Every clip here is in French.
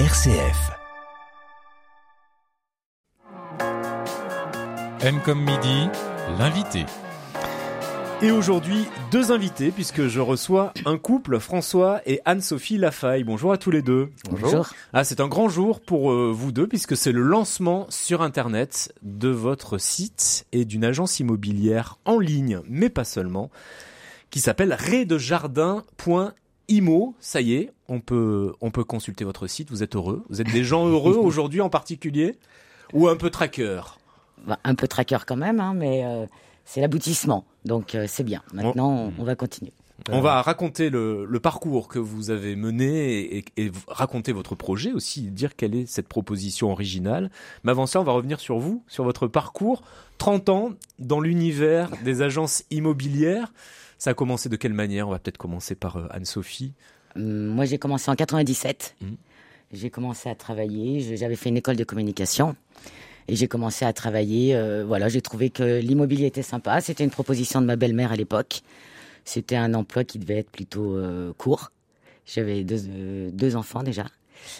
RCF. M comme midi, l'invité. Et aujourd'hui, deux invités, puisque je reçois un couple, François et Anne-Sophie Lafaille. Bonjour à tous les deux. Bonjour. Ah, c'est un grand jour pour euh, vous deux, puisque c'est le lancement sur Internet de votre site et d'une agence immobilière en ligne, mais pas seulement, qui s'appelle redejardin.imo. Ça y est, on peut, on peut consulter votre site. Vous êtes heureux. Vous êtes des gens heureux aujourd'hui en particulier Ou un peu tracker Bah, un peu tracker quand même, hein, mais euh, c'est l'aboutissement. Donc euh, c'est bien. Maintenant, on, on va continuer. On va raconter le, le parcours que vous avez mené et, et- et raconter votre projet aussi, dire quelle est cette proposition originale. Mais avant ça, on va revenir sur vous, sur votre parcours. 30 ans dans l'univers des agences immobilières. Ça a commencé de quelle manière? On va peut-être commencer par euh, Anne-Sophie. Hum, Moi, j'ai commencé en 97. Mhm. J'ai commencé à travailler. J'avais fait une école de communication. Et j'ai commencé à travailler. euh, voilà, j'ai trouvé que l'immobilier était sympa. C'était une proposition de ma belle-mère à l'époque. C'était un emploi qui devait être plutôt euh, court. J'avais deux, euh, deux enfants déjà.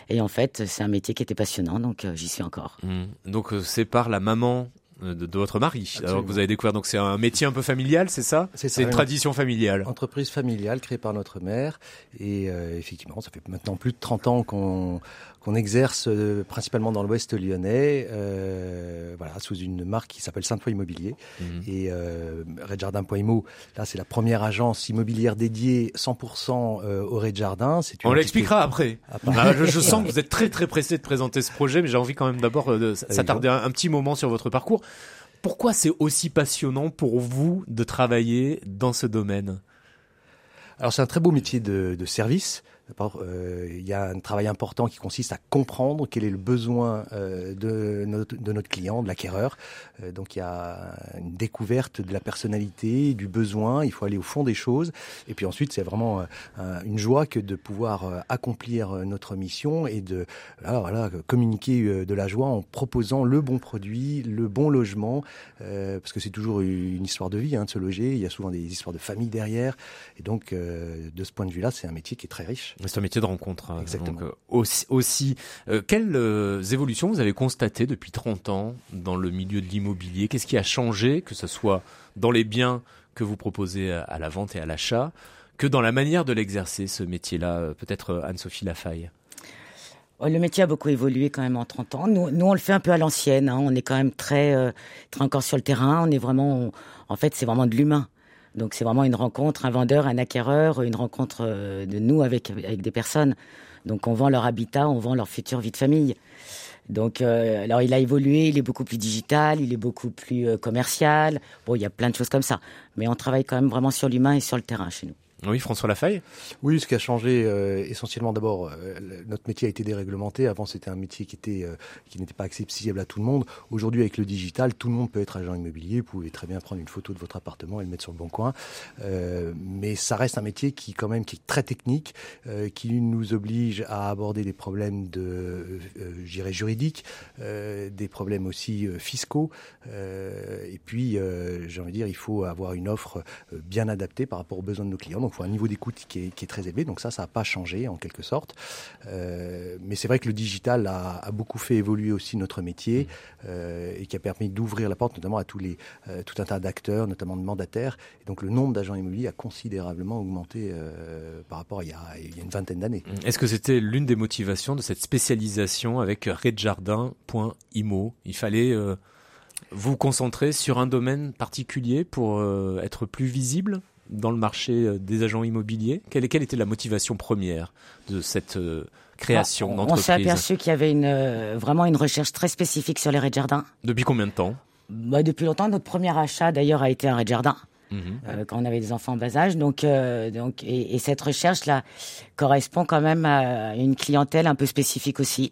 Et en fait, c'est un métier qui était passionnant, donc j'y suis encore. Donc euh, c'est par la maman de, de votre mari, alors que vous avez découvert. Donc c'est un métier un peu familial, c'est ça? C'est une tradition familiale. Entreprise familiale créée par notre mère. Et euh, effectivement, ça fait maintenant plus de 30 ans qu'on qu'on exerce euh, principalement dans l'ouest lyonnais, euh, voilà, sous une marque qui s'appelle Sainte-Foy Immobilier. Mhm. Et euh, Redjardin.imo, là, c'est la première agence immobilière dédiée 100% euh, au Red Jardin. C'est une On l'expliquera après. Après. Ah, je, je sens que vous êtes très très pressé de présenter ce projet, mais j'ai envie quand même d'abord de s'attarder un, un petit moment sur votre parcours. Pourquoi c'est aussi passionnant pour vous de travailler dans ce domaine? Alors c'est un très beau métier de, de service. D'abord, euh, il y a un travail important qui consiste à comprendre quel est le besoin euh, de, notre, de notre client, de l'acquéreur. Euh, donc il y a une découverte de la personnalité, du besoin. Il faut aller au fond des choses. Et puis ensuite, c'est vraiment euh, un- une joie que de pouvoir euh, accomplir euh, notre mission et de voilà, communiquer de la joie en proposant le bon produit, le bon logement, parce que c'est toujours une histoire de vie hein, de se loger. Il y a souvent des histoires de famille derrière. Et donc, de ce point de vue-là, c'est un métier qui est très riche. C'est un métier de rencontre. hein. Exactement. Donc, euh, aussi, aussi euh, quelles euh, évolutions vous avez constatées depuis 30 ans dans le milieu de l'immobilier? Qu'est-ce qui a changé, que ce soit dans les biens que vous proposez à, à la vente et à l'achat, que dans la manière de l'exercer, ce métier-là Peut-être Anne-Sophie Lafaille? Le métier a beaucoup évolué quand même en 30 ans. Nous, nous on le fait un peu à l'ancienne. hein. On est quand même très, euh, très encore sur le terrain. On est vraiment, on- en fait, c'est vraiment de l'humain. Donc c'est vraiment une rencontre, un vendeur, un acquéreur, une rencontre euh, de nous avec avec des personnes. Donc on vend leur habitat, on vend leur future vie de famille. Donc euh, alors il a évolué, il est beaucoup plus digital, il est beaucoup plus euh, commercial. Bon, il y a plein de choses comme ça, mais on travaille quand même vraiment sur l'humain et sur le terrain chez nous. Oui, François Lafaille Oui, ce qui a changé euh, essentiellement d'abord, euh, notre métier a été déréglementé. Avant, c'était un métier euh, qui n'était pas accessible à tout le monde. Aujourd'hui, avec le digital, tout le monde peut être agent immobilier. Vous pouvez très bien prendre une photo de votre appartement et le mettre sur le bon coin. Mais ça reste un métier qui, quand même, qui est très technique, qui nous oblige à aborder des problèmes de, je dirais, juridiques, des problèmes aussi fiscaux. Et puis, j'ai envie de dire, il faut avoir une offre bien adaptée par rapport aux besoins de nos clients. Faut un niveau d'écoute qui est, qui est très élevé. Donc ça, ça n'a pas changé en quelque sorte. Euh, mais c'est vrai que le digital a, a beaucoup fait évoluer aussi notre métier euh, et qui a permis d'ouvrir la porte notamment à tous les, euh, tout un tas d'acteurs, notamment de mandataires. Et donc le nombre d'agents immobiliers a considérablement augmenté par rapport à il y a, il y a une vingtaine d'années. Est-ce que c'était l'une des motivations de cette spécialisation avec redjardin.imo Il fallait vous concentrer sur un domaine particulier pour être plus visible? Dans le marché euh, des agents immobiliers quelle, quelle était la motivation première de cette euh, création Ah, on d'entreprise? s'est aperçu qu'il y avait une, euh, vraiment une recherche très spécifique sur les raies de jardin. Depuis combien de temps? Bah, depuis longtemps, notre premier achat d'ailleurs a été un rez de jardin. Mhm. euh, quand on avait des enfants en bas âge. Donc, euh, donc, et, et cette recherche-là correspond quand même à une clientèle un peu spécifique aussi.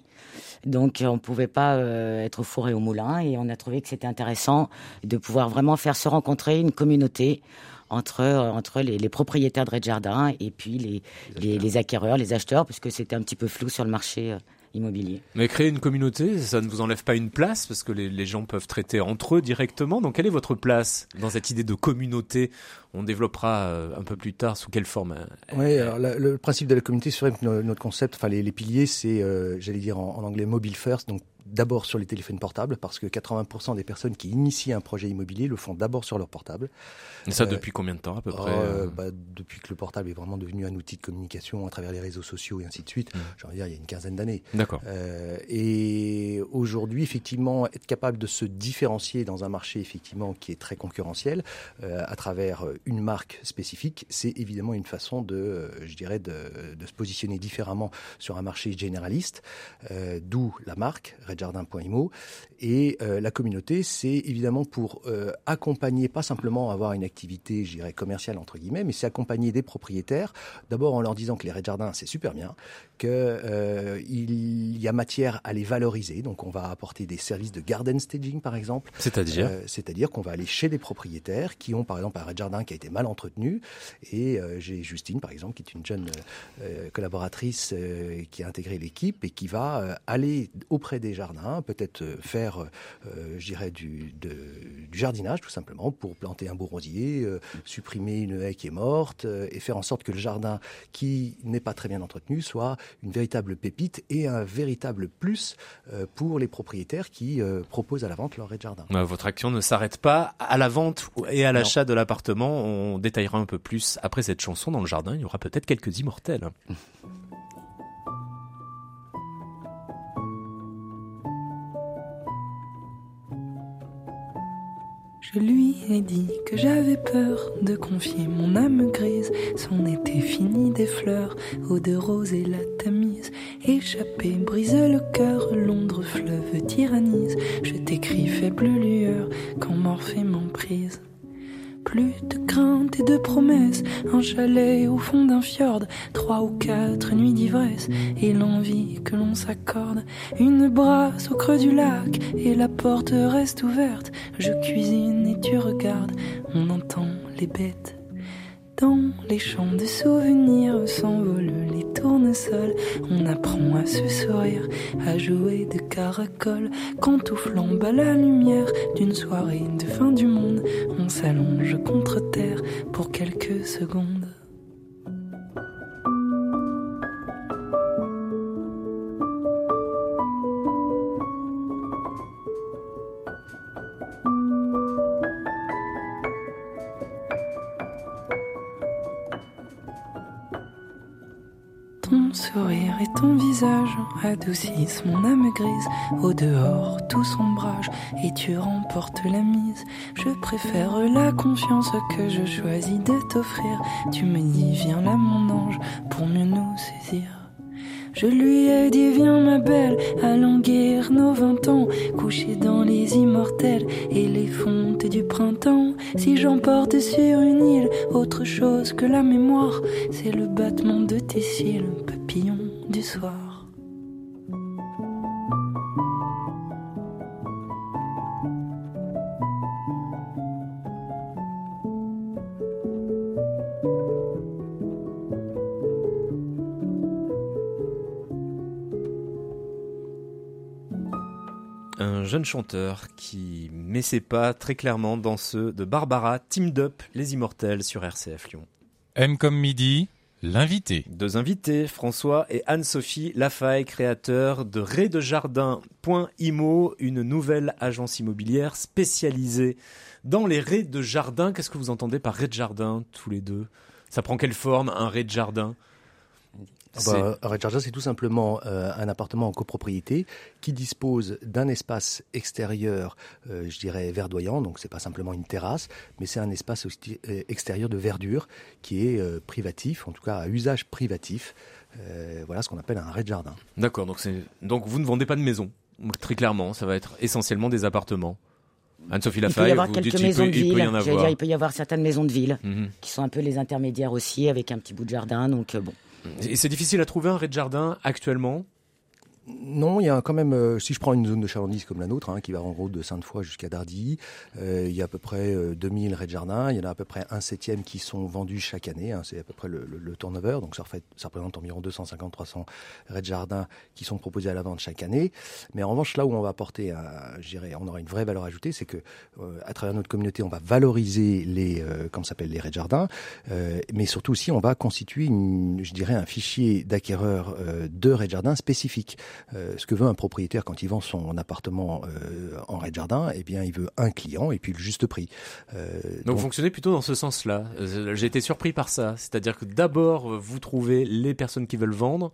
Donc, on ne pouvait pas euh, être au four et au moulin, et on a trouvé que c'était intéressant de pouvoir vraiment faire se rencontrer une communauté entre euh, entre les, les propriétaires de rez de jardin et puis les, les, les acquéreurs, les acheteurs, puisque c'était un petit peu flou sur le marché euh, immobilier. Mais créer une communauté, ça ne vous enlève pas une place parce que les, les gens peuvent traiter entre eux directement. Donc, quelle est votre place dans cette idée de communauté? On développera euh, un peu plus tard sous quelle forme. Oui, alors la- le principe de la communauté, c'est vrai que no- notre concept, enfin les, les piliers, c'est, euh, j'allais dire en, en anglais, mobile first, donc d'abord sur les téléphones portables, parce que 80% des personnes qui initient un projet immobilier le font d'abord sur leur portable. Et ça Euh, depuis combien de temps à peu près Euh, euh bah, depuis que le portable est vraiment devenu un outil de communication à travers les réseaux sociaux et ainsi de suite, Mm. j'ai envie de dire, il y a une quinzaine d'années. D'accord. Euh, et aujourd'hui, effectivement, être capable de se différencier dans un marché effectivement qui est très concurrentiel à travers une marque spécifique, c'est évidemment une façon de, je dirais, de, de se positionner différemment sur un marché généraliste. D'où la marque redjardin.imo et euh, la communauté, c'est évidemment pour euh, accompagner, pas simplement avoir une activité, je dirais, commerciale entre guillemets, mais c'est accompagner des propriétaires. D'abord en leur disant que les Red Jardins, c'est super bien, que euh, y a matière à les valoriser. Donc on va apporter des services de garden staging par exemple. C'est-à-dire C'est-à-dire qu'on va aller chez des propriétaires qui ont par exemple un Red Jardin qui a été mal entretenu. Et j'ai Justine par exemple qui est une jeune collaboratrice qui a intégré l'équipe et qui va aller auprès des peut-être euh, faire, euh, je dirais, du, de- du jardinage tout simplement pour planter un beau rosier, euh, supprimer une haie qui est morte euh, et faire en sorte que le jardin qui n'est pas très bien entretenu soit une véritable pépite et un véritable plus pour les propriétaires qui proposent à la vente leur Red Jardin. Euh, Votre action ne s'arrête pas à la vente et à l'achat de l'appartement. On détaillera un peu plus après cette chanson. Dans le jardin, il y aura peut-être quelques immortels. Je lui ai dit que j'avais peur de confier mon âme grise. Son été fini des fleurs, eau de rose et la tamise. Échappé, brise le cœur, Londres fleuve tyrannise. Je t'écris faible lueur quand Morphée m'emprise. Plus de crainte et de promesses, un chalet au fond d'un fjord, trois ou quatre nuits d'ivresse, et l'envie que l'on s'accorde. Une brasse au creux du lac, et la porte reste ouverte. Je cuisine et tu regardes, on entend les bêtes. Les champs de souvenirs s'envolent les tournesols. On apprend à se sourire, à jouer de caracol. Quand tout flambe à la lumière d'une soirée de fin du monde, on s'allonge contre terre pour quelques secondes. Adoucissent mon âme grise. Au dehors, tout sombrage et tu remportes la mise. Je préfère la confiance que je choisis de t'offrir. Tu me dis, viens là, mon ange, pour mieux nous saisir. Je lui ai dit, viens ma belle, allons nos vingt ans, couchés dans les immortels et les fontes du printemps. Si j'emporte sur une île autre chose que la mémoire, c'est le battement de tes cils, papillon du soir. Un jeune chanteur qui met ses pas très clairement dans ceux de Barbara, Teamed Up, Les Immortels sur RCF Lyon. M comme midi, l'invité. Deux invités, François et Anne-Sophie Lafaille, créateurs de Raydejardin.imo, une nouvelle agence immobilière spécialisée dans les raies de jardin. Qu'est-ce que vous entendez par raid de jardin, tous les deux? Ça prend quelle forme, un raid de jardin? Ah bah, un Red Jardin, c'est tout simplement euh, un appartement en copropriété qui dispose d'un espace extérieur, euh, je dirais verdoyant, donc c'est pas simplement une terrasse, mais c'est un espace euh, extérieur de verdure qui est euh, privatif, en tout cas à usage privatif. Euh, voilà ce qu'on appelle un Red Jardin. D'accord, donc, vous ne vendez pas de maison, très clairement, ça va être essentiellement des appartements. Anne-Sophie Il peut y avoir vous quelques dites il maisons peut, de il ville. peut y en J'allais avoir. dire, il peut y avoir certaines maisons de ville Mhm. qui sont un peu les intermédiaires aussi, avec un petit bout de jardin. Donc euh, bon, Et c'est difficile à trouver un raid jardin actuellement non, il y a quand même, euh, si je prends une zone de chalandise comme la nôtre, hein, qui va en gros de Sainte-Foy jusqu'à Dardilly, euh, il y a à peu près 2000 raids jardins, il y en a à peu près un septième qui sont vendus chaque année, hein, c'est à peu près le, le, turnover, donc ça, refait, ça représente environ 250-300 raids jardins qui sont proposés à la vente chaque année. Mais en revanche, là où on va apporter, on aura une vraie valeur ajoutée, c'est que à travers notre communauté, on va valoriser les, comme s'appelle les raids jardins, mais surtout aussi, on va constituer, je dirais, un fichier d'acquéreurs de raids jardins spécifiques. Euh, ce que veut un propriétaire quand il vend son appartement euh, en rez-de-jardin, eh bien, il veut un client et puis le juste prix. Euh, donc, donc, vous fonctionnez plutôt dans ce sens-là. J'ai été surpris par ça. C'est-à-dire que d'abord, vous trouvez les personnes qui veulent vendre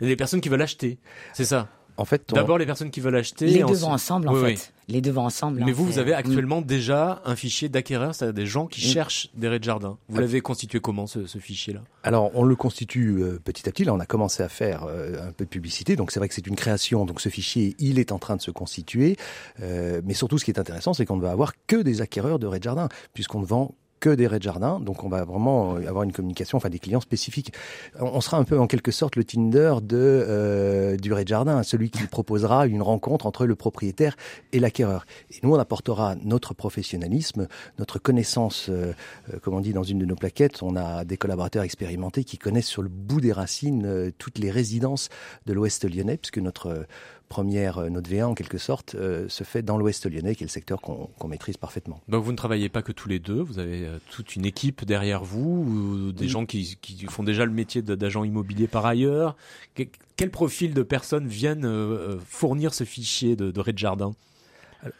et les personnes qui veulent acheter. C'est ça? En fait, d'abord les personnes qui veulent acheter. Les deux vont ensemble, en fait. Les deux vont ensemble. Mais vous, vous avez actuellement déjà un fichier d'acquéreurs, c'est-à-dire des gens qui cherchent des raids de jardin. Vous l'avez constitué comment ce, fichier-là? Alors, on le constitue euh, petit à petit. Là, on a commencé à faire euh, un peu de publicité, donc c'est vrai que c'est une création. Donc, ce fichier, il est en train de se constituer. Euh, mais surtout, ce qui est intéressant, c'est qu'on ne va avoir que des acquéreurs de raids de jardin, puisqu'on ne vend que des raids de jardin. Donc on va vraiment avoir une communication, enfin des clients spécifiques. On sera un peu en quelque sorte le Tinder de euh, du raid de jardin, celui qui proposera une rencontre entre le propriétaire et l'acquéreur. Et nous on apportera notre professionnalisme, notre connaissance, euh, euh, comme on dit dans une de nos plaquettes, on a des collaborateurs expérimentés qui connaissent sur le bout des racines toutes les résidences de l'Ouest lyonnais, puisque notre première, euh, notre V1 en quelque sorte, euh, se fait dans l'Ouest lyonnais, qui est le secteur qu'on maîtrise parfaitement. Donc vous ne travaillez pas que tous les deux, vous avez euh, toute une équipe derrière vous, ou des gens qui, qui, font déjà le métier d'agent immobilier par ailleurs? quel profil de personnes viennent fournir ce fichier de, de Red Jardin?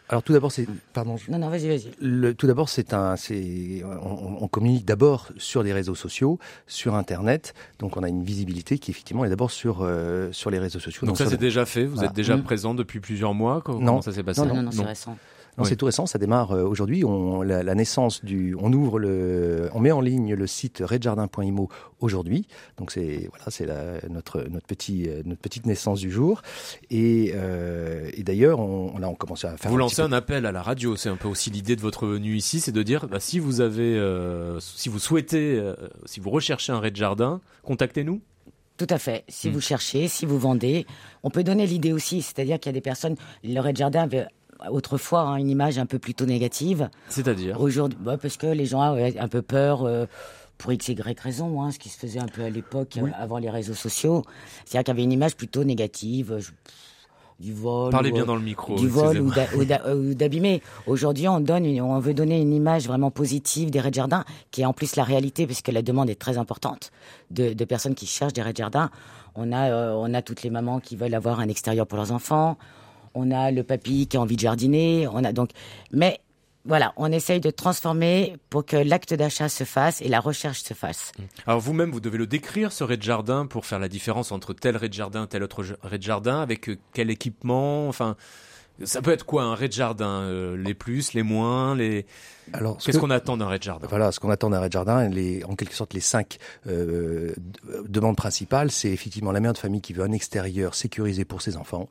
Alors tout d'abord, c'est pardon. Non non, vas-y vas-y. tout d'abord, c'est un, c'est on, on, communique d'abord sur les réseaux sociaux, sur Internet, donc on a une visibilité qui effectivement est d'abord sur euh, sur les réseaux sociaux. Donc, ça c'est déjà fait. Vous êtes déjà mmh. présent depuis plusieurs mois. Comment non. ça s'est passé Non non, non, c'est récent. Non, c'est tout récent, ça démarre euh, aujourd'hui. On, la, la, naissance du, on ouvre le, on met en ligne le site redjardin.imo aujourd'hui. Donc c'est voilà, c'est notre notre petit euh, notre petite naissance du jour. Et, euh, et d'ailleurs, on, là, on commence à faire. Vous lancez un appel à la radio. C'est un peu aussi l'idée de votre venue ici, c'est de dire, bah, si vous avez, euh, si vous souhaitez, euh, si vous recherchez un Red Jardin, contactez-nous. Tout à fait. Si hmm. vous cherchez, si vous vendez, on peut donner l'idée aussi, c'est-à-dire qu'il y a des personnes, le Red Jardin autrefois hein, une image un peu plutôt négative. C'est-à-dire Aujourd'hui, bah, parce que les gens avaient un peu peur. Euh, pour x, y raison, hein, ce qui se faisait un peu à l'époque, euh, avant les réseaux sociaux. C'est-à-dire qu'il y avait une image plutôt négative. du vol. Parlez bien dans le micro. Du vol ou d'abîmer. Aujourd'hui, on donne, on veut donner une image vraiment positive des raids de jardin, qui est en plus la réalité, parce que la demande est très importante de, de personnes qui cherchent des raids de jardin. On a, euh, on a toutes les mamans qui veulent avoir un extérieur pour leurs enfants on a le papy qui a envie de jardiner, on a donc, mais voilà, on essaye de transformer pour que l'acte d'achat se fasse et la recherche se fasse. Alors vous-même, vous devez le décrire, ce raid de jardin, pour faire la différence entre tel raid de jardin, tel autre raid de jardin, avec euh, quel équipement, enfin, ça peut être quoi un raid de jardin euh, Les plus, les moins, les alors, qu'est-ce qu'on attend d'un raid jardin? Voilà, ce qu'on attend d'un raid jardin, les, en quelque sorte les cinq euh, demandes principales, c'est effectivement la mère de famille qui veut un extérieur sécurisé pour ses enfants.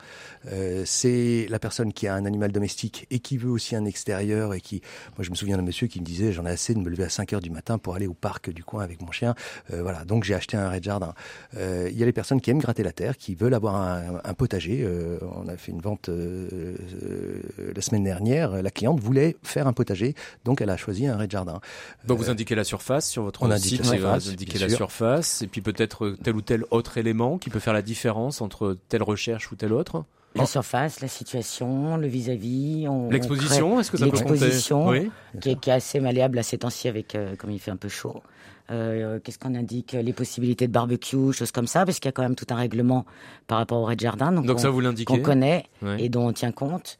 Euh, c'est la personne qui a un animal domestique et qui veut aussi un extérieur et qui, moi je me souviens d'un monsieur qui me disait j'en ai assez de me lever à 5 heures du matin pour aller au parc du coin avec mon chien. Euh, voilà, donc j'ai acheté un raid jardin. Il y a les personnes qui aiment gratter la terre, qui veulent avoir un, un potager. On a fait une vente la semaine dernière. La cliente voulait faire un potager donc elle a choisi un rez-de-jardin. Donc vous euh, indiquez la surface sur votre on site, surface, vous indiquez la surface, et puis peut-être tel ou tel autre élément qui peut faire la différence entre telle recherche ou telle autre la surface, la situation, le vis-à-vis. L'exposition, est-ce que ça peut compter L'exposition, oui. qui, est assez malléable à ces temps-ci avec, euh, comme il fait un peu chaud. Euh, Qu'est-ce qu'on indique Les possibilités de barbecue, choses comme ça, parce qu'il y a quand même tout un règlement par rapport au rez-de-jardin. Donc, donc ça vous l'indiquez Qu'on connaît et dont on tient compte.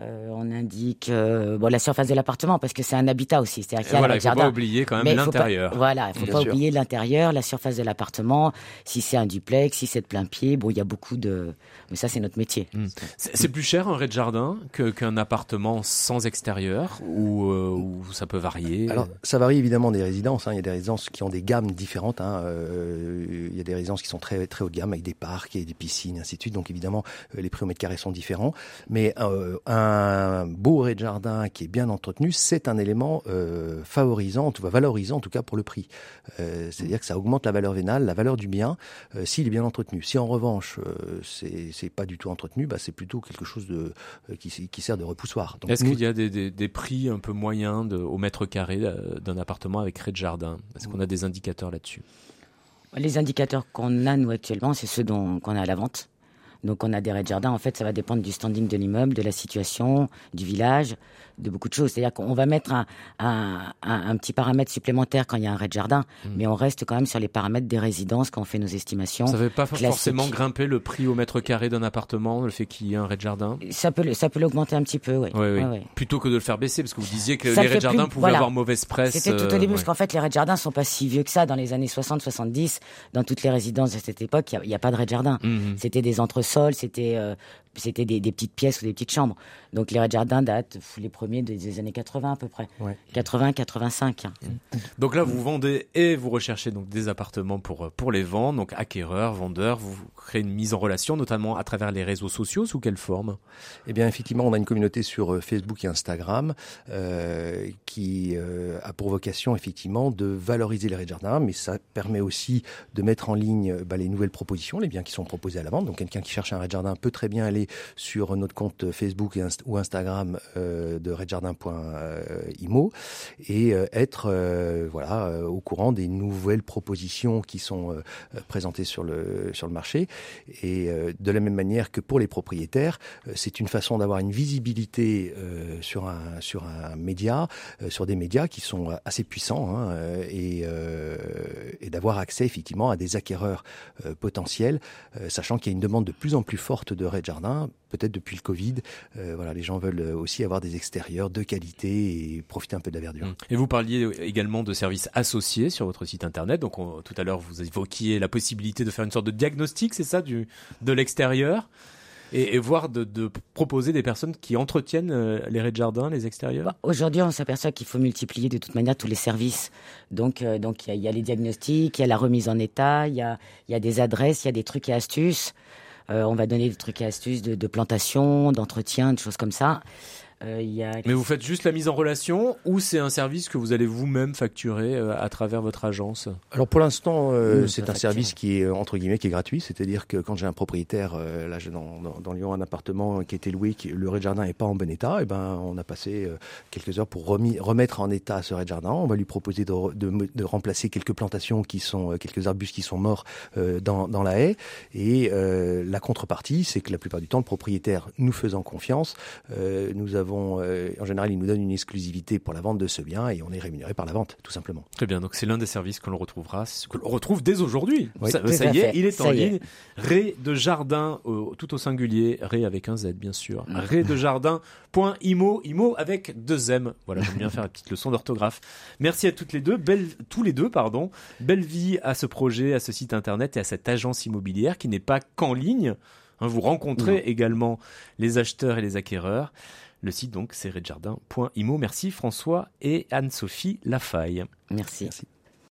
Euh, on indique euh, bon, la surface de l'appartement parce que c'est un habitat aussi. C'est-à-dire qu'il voilà, il faut pas oublier quand même l'intérieur. Voilà, il faut pas oublier l'intérieur, la surface de l'appartement. Si c'est un duplex, si c'est de plein pied, bon, il y a beaucoup de. Mais ça, c'est notre métier. Hmm. C'est plus cher un rez-de-jardin qu'un appartement sans extérieur ou, euh, ou, ça peut varier? Alors, ça varie évidemment des résidences. Hein. Il y a des résidences qui ont des gammes différentes. Hein. il y a des résidences qui sont très très haut de gamme avec des parcs et des piscines, ainsi de suite. Donc évidemment, les prix au mètre carré sont différents. Mais un un beau rez de jardin qui est bien entretenu, c'est un élément euh, favorisant, en tout cas valorisant en tout cas pour le prix. Euh, C'est-à-dire que ça augmente la valeur vénale, la valeur du bien, euh, s'il est bien entretenu. Si en revanche euh, c'est pas du tout entretenu, bah, c'est plutôt quelque chose de euh, qui, qui sert de repoussoir. Est-ce nous- qu'il y a des, des- des prix un peu moyens de, au mètre carré d'un appartement avec rez de jardin? Est-ce qu'on a des indicateurs là-dessus? Les indicateurs qu'on a, nous, actuellement, c'est ceux dont, qu'on a à la vente. Donc, on a des raies de jardin. En fait, ça va dépendre du standing de l'immeuble, de la situation, du village, de beaucoup de choses. C'est-à-dire qu'on va mettre un, un, un- un petit paramètre supplémentaire quand il y a un de jardin, mais on reste quand même sur les paramètres des résidences quand on fait nos estimations. Ça ne fait pas forcément grimper le prix au mètre carré d'un appartement, le fait qu'il y ait un de jardin? Ça peut, le- ça peut l'augmenter un petit peu, oui. Oui, oui. Plutôt que de le faire baisser, parce que vous disiez que Ça les le raies de fait jardin plus- pouvaient voilà. avoir mauvaise presse. C'était tout au euh, début, ouais. parce qu'en fait, les raies de jardin sont pas si vieux que ça. Dans les années 60-70, dans toutes les résidences de cette époque, il n'y a, pas de raies de jardin. Mhm. C'était des entresols, c'était euh, c'était des, des petites pièces ou des petites chambres. Donc les raies de jardin datent les premiers des, des années 80 à peu près. Ouais. 80-85. hein. Donc là, vous vendez et vous recherchez donc des appartements pour euh, pour les vendre, donc acquéreurs, vendeurs. Vous créez une mise en relation, notamment à travers les réseaux sociaux. Sous quelle forme? Eh bien, effectivement, on a une communauté sur euh, Facebook et Instagram euh, qui euh, a pour vocation, effectivement, de valoriser les raies de jardin, mais ça permet aussi de mettre en ligne bah, les nouvelles propositions, les biens qui sont proposés à la vente. Donc, quelqu'un qui cherche un rez de jardin peut très bien aller sur notre compte Facebook ou Instagram euh, de redjardin.imo et euh, être euh, voilà euh, au courant des nouvelles propositions qui sont euh, euh, présentées sur le sur le marché. Et euh, de la même manière que pour les propriétaires, euh, c'est une façon d'avoir une visibilité euh, sur un sur un média, euh, sur des médias qui sont assez puissants hein, euh, et, euh, et d'avoir accès effectivement à des acquéreurs euh, potentiels, euh, sachant qu'il y a une demande de plus en plus forte de raies de jardin, peut-être depuis le Covid. Euh, voilà, les gens veulent aussi avoir des extérieurs de qualité et profiter un peu de la verdure. Et vous parliez également de services associés sur votre site internet. Donc on- tout à l'heure, vous évoquiez la possibilité de faire une sorte de diagnostic, c'est ça, du de l'extérieur, et, et voire de, de proposer des personnes qui entretiennent euh, les raies de jardin, les extérieurs? Bah, Aujourd'hui, on s'aperçoit qu'il faut multiplier de toute manière tous les services. Donc, euh, donc il y, a- il y a les diagnostics, il y a la remise en état, il y a, il y a des adresses, il y a des trucs et astuces. Euh, on va donner des trucs et astuces de, de plantation, d'entretien, de choses comme ça. Euh, il y a... Mais vous faites juste la mise en relation ou c'est un service que vous allez vous-même facturer euh, à travers votre agence? Alors pour l'instant, euh, c'est un service qui est entre guillemets qui est gratuit, c'est-à-dire que quand j'ai un propriétaire, euh, là j'ai dans, dans, dans Lyon un appartement qui était loué, qui, le rez-de-jardin est pas en bon état, et ben on a passé euh, quelques heures pour remis- remettre en état ce rez-de-jardin. On va lui proposer de, remplacer quelques plantations qui sont, euh, quelques arbustes qui sont morts euh, dans, dans la haie, et euh, la contrepartie, c'est que la plupart du temps, le propriétaire nous faisant confiance, euh, nous avons, euh, en général, il nous donne une exclusivité pour la vente de ce bien, et on est rémunéré par la vente, tout simplement. Très bien, donc c'est l'un des services que l'on retrouvera, que l'on retrouve dès aujourd'hui. Oui, ça y est, il est Ça en est. ligne. Ré de jardin, tout au singulier, Ré avec un Z bien sûr. Ré de jardin. Point imo, imo avec deux M. Voilà, j'aime bien faire la petite leçon d'orthographe. Merci à toutes les deux, belle, tous les deux, pardon. Belle vie à ce projet, à ce site internet et à cette agence immobilière qui n'est pas qu'en ligne. Hein, vous rencontrez également les acheteurs et les acquéreurs. Le site donc c'est redjardin.imo. Merci François et Anne-Sophie Lafaille. Merci. Merci.